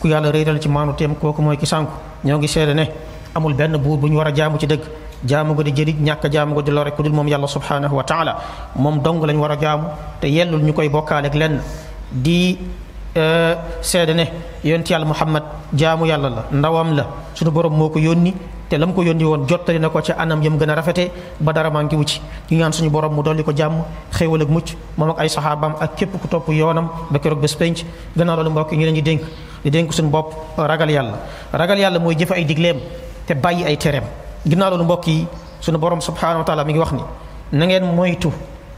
ku yàlla réeral ci maanu teem kooku mooy ki sànku ñoo ngi seede ne amul benn buur bu ñu war a jaamu ci dëgg jaamu ko di jëriñ ñàkk jaamu ko di lore ku dul moom yàlla subhanahu wa taala moom dong lañ war a jaamu te yellul ñu koy bokkaaleeg lenn di euh, seede ne yonent yàlla muhammad jaamu yàlla la ndawam la suñu borom moo ko yónni te lam ko yónni woon jottali na ko ca anam yam gën a rafete ba dara manqué wu ci ñu ñaan suñu borom mu dolli ko jàmm xéewal ak mucc moom ak ay saxaabaam ak képp ku topp yoonam ba keroog bés penc gannaaw loolu mbokk ñu leen di dénk di dénk suñu bopp ragal yàlla ragal yàlla mooy jëfe ay digleem te bàyyi ay tereem ginnaaw loolu mbokk yi suñu borom subhanahu wa taala mi ngi wax ni na ngeen moytu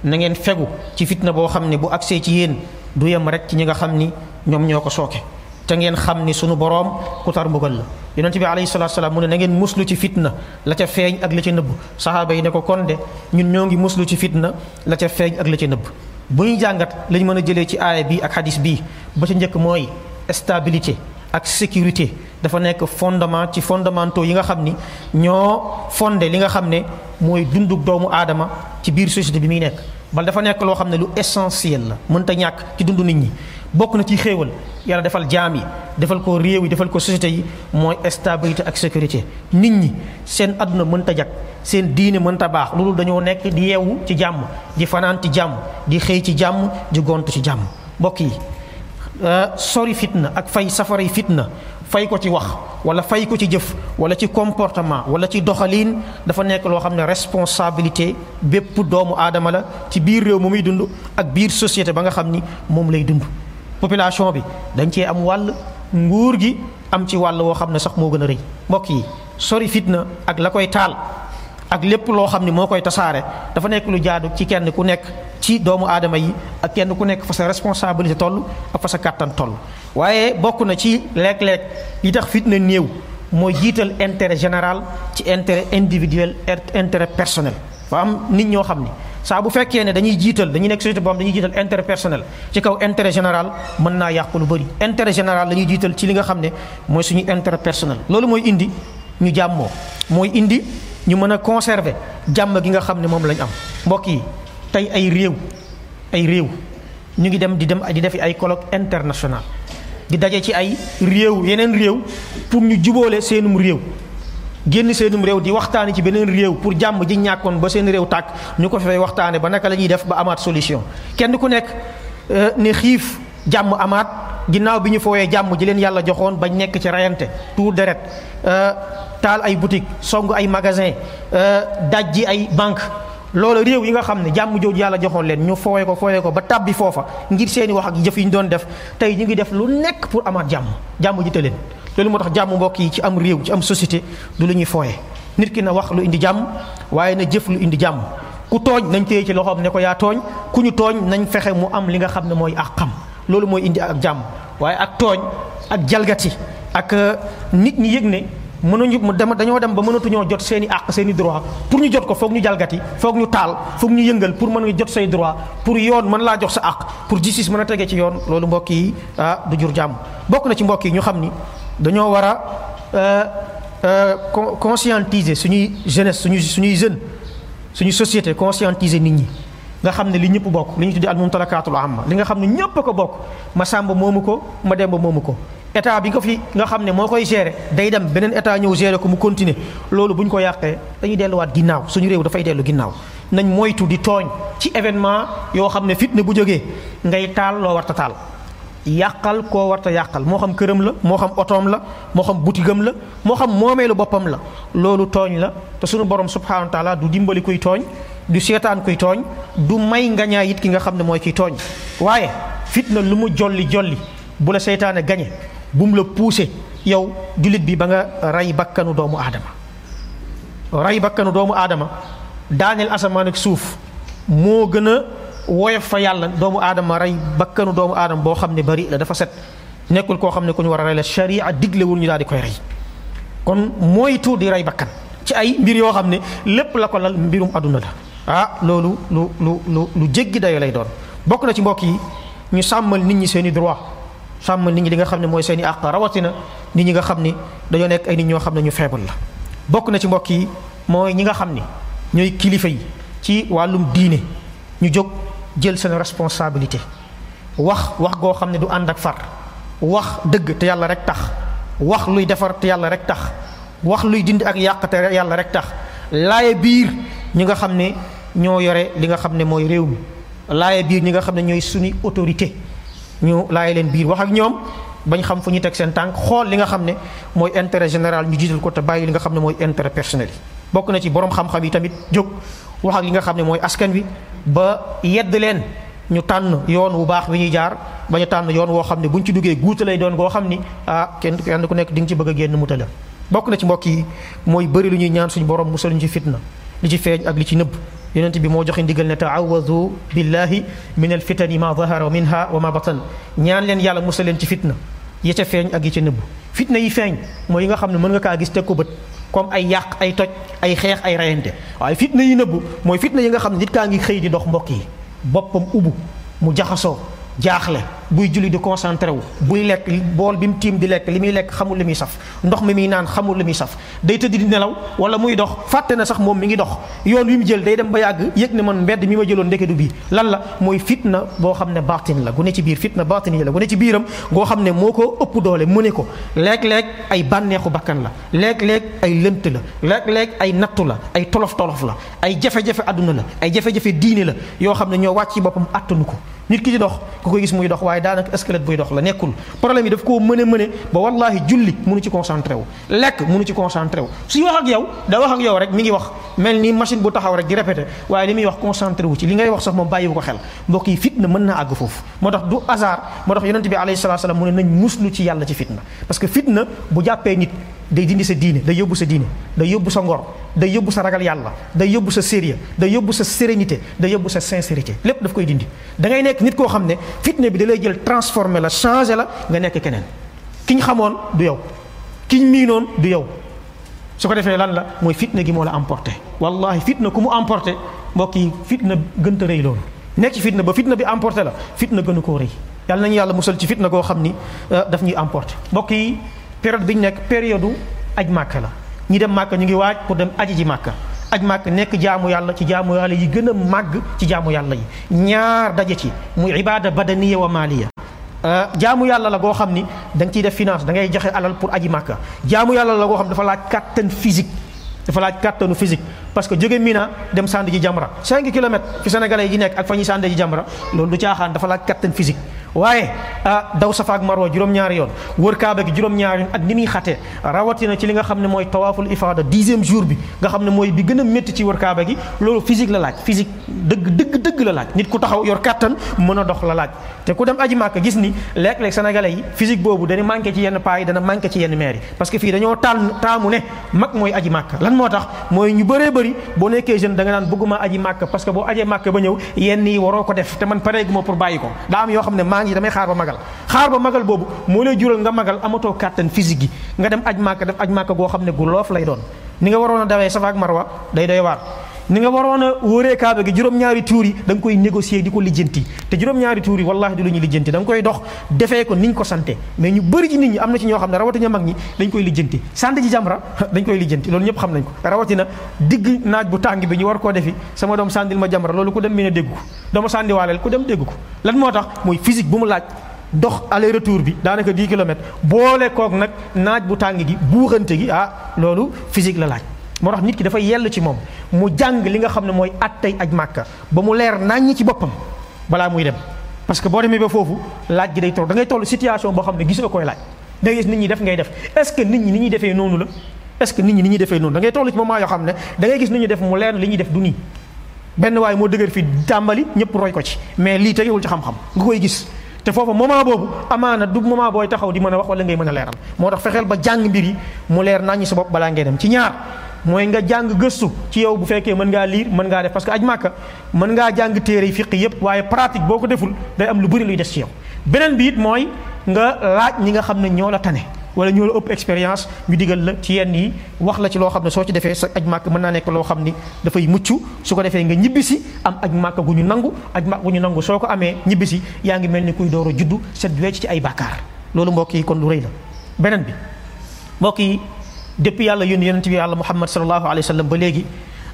na ngeen fegu ci fitna boo xam ne bu agsee ci yéen du yem rek ci ñi nga xam ni ñoom ñoo ko sooke te ngeen xam ni sunu boroom ku tar mbugal la yonent bi alayhi salaatu salaam mu ne na ngeen muslu ci fitna la ca feeñ ak la ca nëbb saxaaba yi ne ko kon de ñun ñoo ngi muslu ci fitna la ca feeñ ak la ca nëbb bu ñu jàngat lañ mën a jëlee ci aaya bi ak hadis bi ba ca njëkk mooy stabilité ak sécurité dafa nekk fondement ci fondamentaux yi nga xam ni ñoo fondé li nga xam ne mooy dunduk doomu aadama ci biir société bi muy nekk bal dafa nekk loo xam ne lu essentiel la mënta ñàkk ci dundu nit ñi bokk na ci xéewal yàlla defal jaam yi defal ko réew yi defal ko société yi mooy stabilité ak sécurité nit ñi seen àdduna mënta jag seen diine mënta baax loolu dañoo nekk di yeewu ci jàmm di fanaan ci jàmm di xëy ci jàmm di gontu ci jàmm mbokk yi euh, sori fitna ak fay safaray fitna fay ko ci wax wala fay ko ci jëf wala ci comportement wala ci doxaliin dafa nekk loo xam ne responsabilité bépp doomu aadama la ci biir réew mu muy dund ak biir société ba nga xam ni moom lay dund population bi dañ cee am wàll nguur gi am ci wàll woo xam ne sax moo gën a rëy mbokk yi sori fitna ak la koy taal ak lépp loo xam ni moo koy tasaare dafa nekk lu jaadu ci kenn ku nekk ci doomu aadama yi ak kenn ku nekk fa sa responsabilité toll ak fa sa kàttan toll waaye bokk na ci léeg-léeg li tax fitna néew mooy jiital intérêt général ci intérêt individuel intérêt personnel fa am nit ñoo xam ni saa bu fekkee ne dañuy jiital dañuy nekk société boo xam dañuy jiital intérêt personnel ci kaw intérêt général mën naa yàq lu bëri intérêt général la ñuy jiital ci li nga xam ne mooy suñu intérêt personnel loolu mooy indi ñu jàmmoo mooy indi ñu mën a conserver jàmm gi nga xam ne moom lañ am mbokk yi tey ay réew ay réew ñu ngi dem di dem di defi ay colloque international di daje ci ay réew yeneen réew pour ñu jubóole seenum réew génn seenum réew di waxtaane ci beneen réew pour jàmm ji ñàkkoon ba seen réew tàkk ñu ko fay waxtaane ba naka la ñuy def ba amaat solution kenn ku nekk ne xiif jàmm amaat ginnaaw bi ñu fooyee jàmm ji leen yàlla joxoon bañ nekk ci rayante tuur deret euh, taal ay boutique song ay magasin euh, dajji ay banque loolu réew yi nga xam ne jàmm jooju yàlla joxoon leen ñu fooyee ko fooyee ko ba tàbbi foofa ngir seeni wax ak jëf yi ñu doon def tey ñu ngi def lu nekk pour amaat jàmm jàmm ji te leen loolu moo tax jàmm mbokk yi ci am réew ci am société du lu ñuy fooye nit ki na wax lu indi jàmm waaye na jëf lu indi jàmm ku tooñ nañ téye ci loxoom ne ko yaa tooñ ku ñu tooñ nañ fexe mu am li nga xam ne mooy ak xam loolu mooy indi ak jàmm waaye ak tooñ ak jalgati ak nit ñi yëg ne mënuñu mu dem dañoo dem ba mënatuñoo jot seen i àq seen i droit pour ñu jot ko foog ñu jalgati foog ñu taal foog ñu yëngal pour mën a jot say droit pour yoon mën laa jox sa àq pour justice mën a tege ci yoon loolu mbokk yi ah du jur jàmm bokk na ci mbokk yi ñu xam ni dañoo war a euh, euh, con- conscientiser suñuy jeunesse suñuy suñuy jeune suñu société conscientiser nit ñi nga xam ne li ñëpp bokk li ñu tuddee al mumtalakaatul amma li nga xam ne ñëpp a ko bokk ma sàmba moomu ko ma demba moomu ko état bi ko fi nga xam ne moo koy gérer day dem beneen état ñëw gérer ko mu continuer loolu bu ñu ko yàqee dañuy delluwaat ginnaaw suñu réew dafay dellu ginnaaw nañ moytu di tooñ ci événement yoo xam ne fitna bu jógee ngay taal loo warta taal yàqal koo warta yàqal moo xam këram la moo xam otoom la moo xam butigam la moo xam moomeelu boppam la loolu tooñ la te sunu borom subhanahu wa taala du dimbali kuy tooñ du seetaan kuy tooñ du may ngañaa it ki nga xam ne mooy kiy tooñ waaye fitna lu mu jolli jolli bu la seytaane gañe bu mu la poussé yow jullit bi ba nga rey bakkanu doomu aadama rey bakkanu doomu aadama daaneel asamaan ak suuf moo gën a woyof fa yàlla doomu aadama rey bakkanu doomu aadama boo xam ne bari la dafa set nekkul koo xam ne ku ñu war a rey la sharia diglewul ñu daal di koy rey kon moytu di rey bakkan ci ay mbir yoo xam ne lépp la ko lal mbirum àdduna la ah loolu lu lu lu lu jéggi dayo lay doon bokk na ci mbokk yi ñu sàmmal nit ñi seeni droit sàmm nit ñi li nga xam ne mooy seen i àq rawatina nit ñi nga xam ni dañoo nekk ay nit ñoo xam ne ñu feebal la bokk na ci mbokk yi mooy ñi nga xam ni ñooy kilifa yi ci wàllum diine ñu jóg jël seen responsabilité wax wax goo xam ne du ànd ak far wax dëgg te yàlla rek tax wax luy defar te yàlla rek tax wax luy dindi ak yàq te yàlla rek tax laaye biir ñi nga xam ne ñoo yore li nga xam ne mooy réew mi laaye biir ñi nga xam ne ñooy suñu autorité ñu laay leen biir wax ak ñoom bañ xam fu ñu teg seen tànk xool li nga xam ne mooy intérêt général ñu jiital ko te bàyyi li nga xam ne mooy intérêt personnel yi bokk na ci borom xam-xam yi tamit jóg wax ak li nga xam ne mooy askan wi ba yedd leen ñu tànn yoon wu baax bi ñuy jaar ba ñu tànn yoon woo xam ne buñ ci duggee guuta lay doon goo xam ni ah kenn kenn ku nekk di nga ci bëgg a génn mu tëla bokk na ci mbokk yi mooy bëri lu ñuy ñaan suñu borom musal ñu ci fitna li ci feeñ ak li ci nëbb yonent bi moo joxe ndigal ne taawazu billahi min al fitani ma zahara wa minha wa ma batan ñaan leen yàlla musal leen ci fitna yi ca feeñ ak yi ca nëbb fitna yi feeñ mooy yi nga xam ne mën nga kaa gis teg ko bët comme ay yàq ay toj ay xeex ay rayante waaye fitna yi nëbb mooy fitna yi nga xam ne nit kaa ngi xëy di dox mbokk yi boppam ubu mu jaxasoo jaaxle buy julli di concentré wu buy lekk bool bi mu tiim di lekk li muy lekk xamul li muy saf ndox mi muy naan xamul li muy saf day tëdd di nelaw wala muy dox fàtte na sax moom mi ngi dox yoon wi mu jël day dem ba yàgg yëg ne man mbedd mi ma jëloon ndeke du bii lan la mooy fitna boo xam ne baatin la gu ne ci biir fitna baatin yi la gu ne ci biiram goo xam ne moo ko ëpp doole mu ne ko léeg-léeg ay bànneexu bakkan la léeg-léeg ay lënt la léeg-léeg ay nattu la ay tolof tolof la ay jafe-jafe àdduna la ay jafe-jafe diine la yoo xam ne ñoo wàcc ci boppam attanu ko nit ki di dox ku koy gis muy dox waaye daanaka squelette buy dox la nekkul problème yi daf koo mëne mëne ba wallaahi julli mënu ci concentré wu lekk mënu ci concentré wu suy wax ak yow da wax ak yow rek mi ngi wax mel ni machine bu taxaw rek di répété waaye li muy wax concentré wu ci li ngay wax sax moom bàyyiwu ko xel mbokk yi fitna mën naa àgg foofu moo tax du hasard moo tax yonente bi alayhi salatu salaam mu ne nañ muslu ci yàlla ci fitna parce que fitna bu jàppee nit day dindi sa diine day yóbbu sa diine day yóbbu sa ngor day yóbbu sa ragal yàlla day yóbbu sa sérieux day yóbbu sa sérénité day yóbbu sa sincérité lépp daf koy dindi da ngay nekk nit koo xam ne fitna bi da lay jël transformé la changé la nga nekk keneen ki ñu xamoon du yow ki ñu miinoon du yow su ko defee lan la mooy fitna gi moo la emporté wallahi fitna ku mu emporté mbokk yi fitna gënta rëy loolu nekk ci fitna ba fitna bi emporté la fitna gënu koo rëy yàlla nañu yàlla musal ci fitna goo xam ni daf ñuy emporté mbokk yi période bi ñu nekk période aj màkka la ñi dem màkka ñu ngi waaj pour dem aji ji màkka aj màkk nekk jaamu yàlla ci jaamu yàlla yi gën a màgg ci jaamu yàlla yi ñaar daje ci muy ibaada badaniya wa maaliya euh, jaamu yàlla la goo xam ni da nga ciy def finance da ngay joxe alal pour aji màkka jaamu yàlla la goo xam dafa laaj kàttan physique dafa laaj kàttanu physique parce que jóge Mina dem sànd ji Jamra 5 kilomètres fi sénégalais yi nekk ak fa ñuy sànd ji Jamra loolu du caaxaan dafa laaj kàttan physique waaye ah daw safa ak marwa juróom-ñaari yoon wër kaaba gi juróom-ñaari yoon ak ni muy xatee rawatina ci li nga xam ne mooy tawaaful ifaada dixième jour bi nga xam ne mooy bi gën a métti ci wër kaaba gi loolu physique la laaj physique dëgg dëgg dëgg la laaj nit ku taxaw yor kàttan mën a dox la laaj te ku dem aji màkk gis ni léeg-léeg sénégalais yi physique boobu dana manqué ci yenn paa yi dana manqué ci yenn maire yi parce que fii dañoo tànn taamu ne mag mooy aji màkk lan moo tax mooy ñu bëree bëri boo nekkee jeune da nga naan bëgguma aji màkk parce que boo ajee màkk ba ñëw yenn yi waroo ko def te man pareegu ma pour bàyyi ko daa am yoo xam ne maa ngi damay xaar ba magal xaar ba magal boobu moo lay jural nga magal amatoo kàttan physique yi nga dem aj màkk def aj màkk goo xam ne gu loof lay doon ni nga waroon a dawee safa ak marwa day doy waar ni nga waroon a wóoree kaaba gi juróom-ñaari tuur yi da nga koy négocier di ko lijjanti te juróom-ñaari tuur yi wallaahi du lu ñuy lijjanti da nga koy dox defee ko niñ ko sante mais ñu bëri ci nit ñi am na ci ñoo xam ne rawatina mag ñi dañ koy lijjanti sante ji jamra dañ koy lijjanti loolu ñëpp xam nañ ko rawatina digg naaj bu tàng bi ñu war koo defi sama doom sàndil ma jamra loolu ku dem mën a dégg ko dama sàndi waaleel ku dem dégg ko lan moo tax mooy physique bu mu laaj dox aller retour bi daanaka 10 kilomètres boole kook nag naaj bu tàng gi buuxante gi ah loolu physique la laaj moo tax nit ki dafa yell ci moom mu jàng li nga xam ne mooy attey aj màkka ba mu leer naññ ci boppam balaa muy dem parce que boo demee ba foofu laaj gi day toll da ngay toll situation boo xam ne gisoo koy laaj da ngay gis nit ñi def ngay def est-ce que nit ñi ni ñuy defee noonu la est-ce que nit ñi ni ñuy defee noonu da ngay toll ci moment yoo xam ne da ngay gis nit ñi def mu leer li ñuy def du nii benn waaye moo dëgër fii tàmbali ñëpp roy ko ci mais lii tegewul ci xam-xam nga koy gis te foofa moment boobu amaana du moment booy taxaw di mën a wax wala ngay mën a leeral moo tax fexeel ba jàng mbir yi mu leer nañu sa bopp balaa ngay dem ci ñaar mooy nga jàng gëstu ci yow bu fekkee mën ngaa liir mën ngaa def parce que aj màkka mën ngaa jàng téere yi fiq yépp waaye pratique boo ko deful day am lu bëri luy des ci yow beneen bi it mooy nga laaj ñi nga xam ne ñoo la tane wala ñoo la ëpp expérience ñu digal la ci yenn yi wax la ci loo xam ne soo ci defee sa aj màkk mën naa nekk loo xam ni dafay mucc su ko defee nga ñibbisi am aj màkka gu ñu nangu aj màkka gu ñu nangu soo ko amee ñibbisi yaa ngi mel ni kuy door a juddu set wecc ci ay bàkkaar loolu mbokk yi kon lu rëy la beneen bi mbokk yi depuis yàlla yónni yonent bi yàlla muhammad sallallahu alayhi wa sallam ba léegi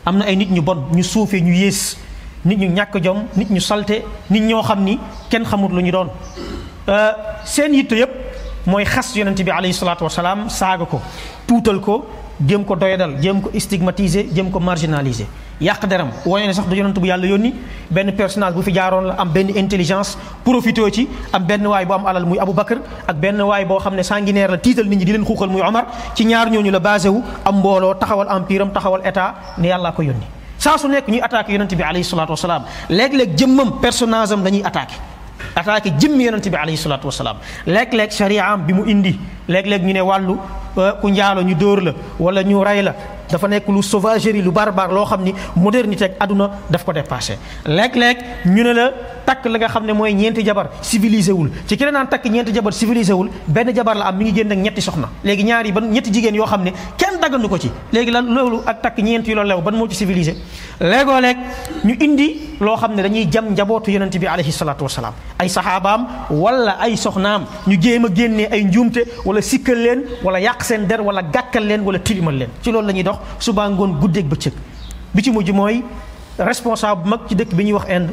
am na ay nit ñu bon ñu suufee ñu yées nit ñu ñàkk jom nit ñu salte nit ñoo xam ni kenn xamut lu ñu doon euh, seen yitte yépp mooy xas yonent bi alayhi salaatu wasalaam saaga ko tuutal ko jëm ko doyadal jëm ko stigmatiser jëm ko marginaliser yàq deram wane ne sax du yonent bu yàlla yónni benn personnage bu fi jaaroon la am benn intelligence profité ci am benn waay bu am alal muy Abu Bakar ak benn waay boo xam ne sanguinaire la tiital nit ñi di leen xuuxal muy Omar ci ñaar ñooñu la basé wu am mbooloo taxawal empire am taxawal état ne yàllaa ko yónni saa su nekk ñuy attaqué yonent bi alayhi salaatu wasalaam léeg-léeg jëmmam personnage am dañuy attaqué attaqué jëmmi yonent bi alayhi salaatu wasalaam léeg-léeg shariaam bi mu indi léeg-léeg ñu ne wàllu euh, ku njaalo ñu dóor la wala ñu rey la dafa nekk lu sauvagerie lu barbare loo xam ni modernité ak aduna daf ko dépassé léeg-léeg ñu ne la takk la nga xam ne mooy ñeenti jabar civilisé wul ci ki la naan takk ñeenti jabar civilisé wul benn jabar la am mi ngi génn ak ñetti soxna léegi ñaari ban ñetti jigéen yoo xam ne kenn daggandu ko ci léegi lan loolu ak takk ñeenti yu la lew ban moo ci civilisé léegoo leeg ñu indi loo xam ne dañuy jam njabootu yonent bi alayhi salaatu wasalaam ay saxaabaam wala ay soxnaam ñu jéem a génnee ay njuumte wala sikkal leen wala yàq seen der wala gàkkal leen wala tilimal leen ci loolu la ñuy dox subaa ngoon guddeeg bëccëg bi ci mujj mooy responsable mag ci dëkk bi ñuy wax Inde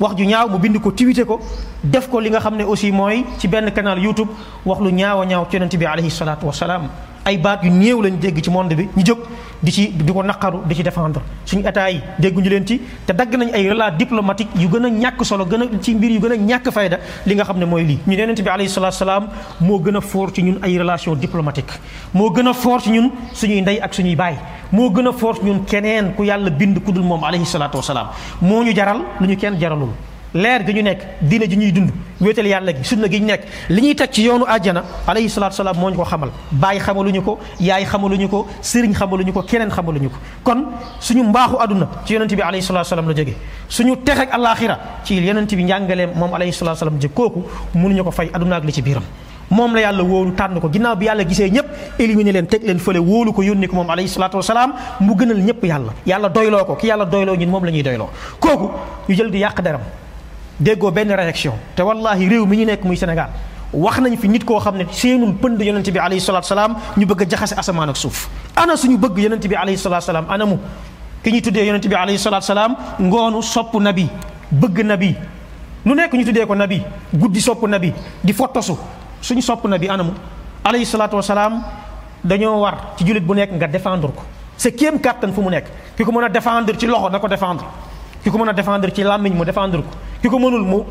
wax ju ñaaw mu bind ko tiwite ko def ko li nga xam ne aussi mooy ci benn canal YouTube wax lu ñaaw a ñaaw ci yonent bi alayhi salaatu wasalaam ay baat yu néew lañ dégg ci monde bi ñu jóg di ci di ko naqaru di ci défendre suñu état yi dégguñu leen ci te dagg nañ ay relais diplomatique yu gën a ñàkk solo gën a ci mbir yu gën a ñàkk fayda li nga xam ne mooy lii ñu yonent bi alayhi salaatu salaam moo gën a fort ci ñun ay relation diplomatique moo gën a fort ci ñun suñuy ndey ak suñuy baay moo gën a fort ci ñun keneen ku yàlla bind ku dul moom alayhi salaatu wasalaam moo ñu jaral lu ñu kenn jaralul leer gi ñu nekk diine ji ñuy dund wéetal yàlla gi sunna gi ñu nekk li ñuy teg ci yoonu àjjana alayhi salaatu salaam moo ñu ko xamal bàyyi xamaluñu ko yaay xamaluñu ko sëriñ xamaluñu ko keneen xamaluñu ko kon suñu mbaaxu àdduna ci yonent bi alayhi salatu salaam la jóge suñu texe ak àllaaxira ci yonent bi njàngaleem moom alayhi salatu salaam jëg kooku mënuñu ko fay àdduna ak li ci biiram moom la yàlla wóolu tànn ko ginnaaw bi yàlla gisee ñëpp éliminé leen teg leen fële wóolu ko yónni ko moom alayhi salaatu wasalaam mu gënal ñëpp yàlla yàlla doyloo ko ki yàlla doyloo ñun moom la ñuy doyloo kooku ñu jël di yàq deram déggoo benn réaction te wallahi réew mi ñu nekk muy Sénégal wax nañ fi nit koo xam ne seenul pënd yonent bi alayhi salaatu salaam ñu bëgg a jaxase asamaan ak suuf ana suñu bëgg yonent bi alayhi salaatu salaam ana mu ki ñu tuddee yonent bi alayhi salaatu salaam ngoonu sopp nabi bëgg nabi nu nekk ñu tuddee ko nabi guddi sopp nabi di fotosu suñu sopp nabi ana mu alayhi salaatu wasalaam dañoo war ci jullit bu nekk nga défendre ko sa kéem kàttan fu mu nekk ki ko mën a défendre ci loxo na ko défendre ki ko mën a défendre ci làmmiñ mu défendre ko ki ko mënul mu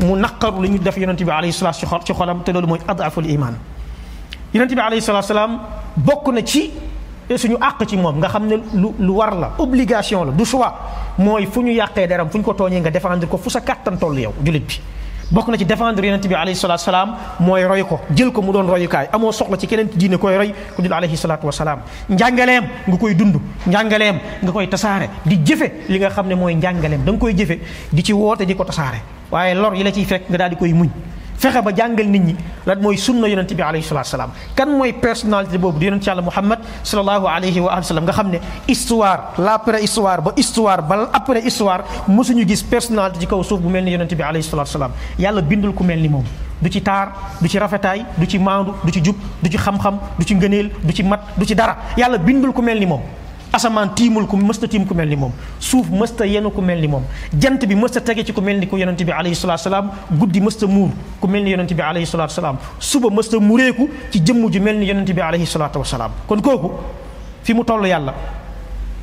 mu naqaru li ñu def yonente bi alayhi salaatu ci xolam te loolu mooy adaful iman yonente bi alayhi salaatu salaam bokk na ci suñu àq ci moom nga xam ne lu lu war la obligation la du choix mooy fu ñu yàqee deram fu ñu ko tooñee nga défendre ko fu sa kàttan toll yow jullit bi bokk na ci défendre yonent bi alayhi salatu wasalaam mooy roy ko jël ko mu doon royukaay amoo soxla ci keneen diine koy roy ku dul alayhi salatu wasalaam njàngaleem nga koy dund njàngaleem nga koy tasaare di jëfe li nga xam ne mooy njàngaleem da nga koy jëfe di ci woote di ko tasaare waaye lor yi la ciy fekk nga daal di koy muñ fexe ba jàngal nit ñi lan mooy sunna yonent bi alayhi salatu salaam kan mooy personnalité boobu di yonent yàlla muhammad salallahu alayhi wa alihi sallam nga xam ne histoire la après histoire ba histoire ba après histoire mosuñu gis personnalité ci kaw suuf bu mel ni yonent bi alayhi salatu salaam yàlla bindul ku mel ni moom du ci taar du ci rafetaay du ci maandu du ci jub du ci xam-xam du ci ngëneel du ci mat du ci dara yàlla bindul ku mel ni moom asamaan tiimul ku mësta tiim ku mel ni moom suuf mësta yenu ku mel ni moom jant bi mësta tege ci ku mel ni ku yonent bi alayhi salatu salaam guddi mësta muur ku mel ni yonent bi alayhi salatu salaam suba mësta mureeku ci jëmm ju mel ni yonent bi alayhi salatu wasalaam kon kooku fi mu toll yàlla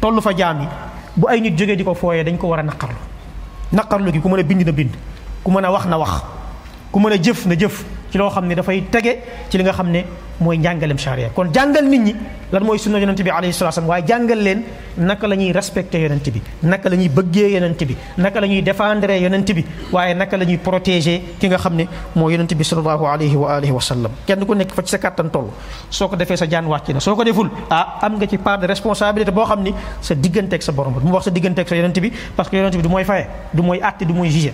toll fa jaam yi bu ay nit jógee di ko fooyee dañ ko war a naqarlu naqarlu gi ku mën a bind na bind ku mën a wax na wax ku mën a jëf na jëf ci loo xam ne dafay tege ci li nga xam ne mooy njàngalem charia kon jàngal nit ñi lan mooy sunna yonent bi alayhi salaatu waaye jàngal leen naka la ñuy respecté yonent bi naka la ñuy bëggee yonent bi naka la ñuy défendre yonent bi waaye naka la ñuy protéger ki nga xam ne moo yonent bi sallallahu alayhi wa alihi wa sallam kenn ku nekk fa ci sa kàttan toll soo ko defee sa jaan wàcc na soo ko deful ah am nga ci part de responsabilité boo xam ni sa digganteeg sa borom mu wax sa digganteeg sa yonent bi parce que yonent bi du mooy faye du mooy àtte du mooy juge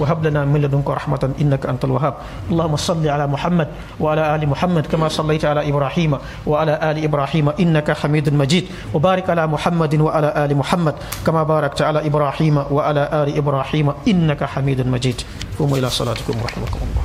وهب لنا من لدنك رحمة إنك أنت الوهاب اللهم صل على محمد وعلى آل محمد كما صليت على إبراهيم وعلى آل إبراهيم إنك حميد مجيد وبارك على محمد وعلى آل محمد كما باركت على إبراهيم وعلى آل إبراهيم إنك حميد مجيد قوموا إلى صلاتكم ورحمكم الله